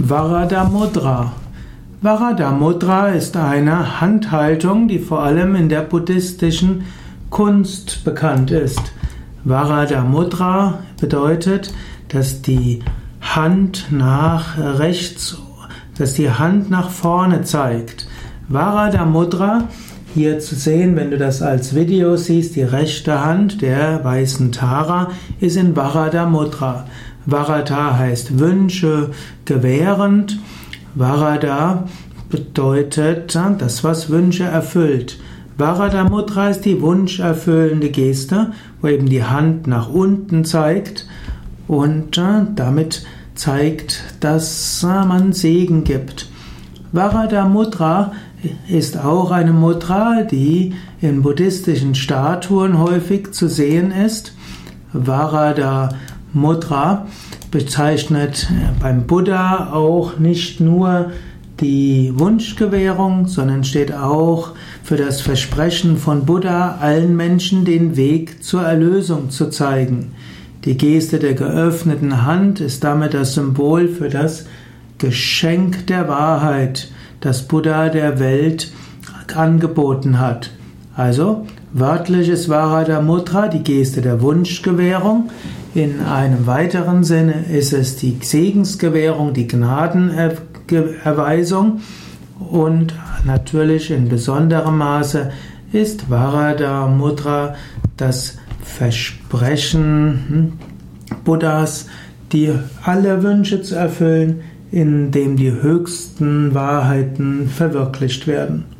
Varada Mudra. Ist eine Handhaltung, die vor allem in der buddhistischen Kunst bekannt ist. Varada Mudra bedeutet, dass die Hand nach rechts, dass die Hand nach vorne zeigt. Varada Mudra, hier zu sehen, wenn du das als Video siehst, die rechte Hand der weißen Tara ist in Varada Mudra. Varada heißt Wünsche gewährend. Varada bedeutet das, was Wünsche erfüllt. Varada Mudra ist die wunscherfüllende Geste, wo eben die Hand nach unten zeigt und äh, damit zeigt, dass man Segen gibt. Varada Mudra ist auch eine Mudra, die in buddhistischen Statuen häufig zu sehen ist. Varada Mudra bezeichnet beim Buddha auch nicht nur die Wunschgewährung, sondern steht auch für das Versprechen von Buddha, allen Menschen den Weg zur Erlösung zu zeigen. Die Geste der geöffneten Hand ist damit das Symbol für das Geschenk der Wahrheit, das Buddha der Welt angeboten hat. Also wörtlich ist Varada Mudra die Geste der Wunschgewährung. In einem weiteren Sinne ist es die Segensgewährung, die Gnadenerweisung und natürlich in besonderem Maße ist Varada Mudra das Versprechen hm, Buddhas, die alle Wünsche zu erfüllen, in dem die höchsten Wahrheiten verwirklicht werden.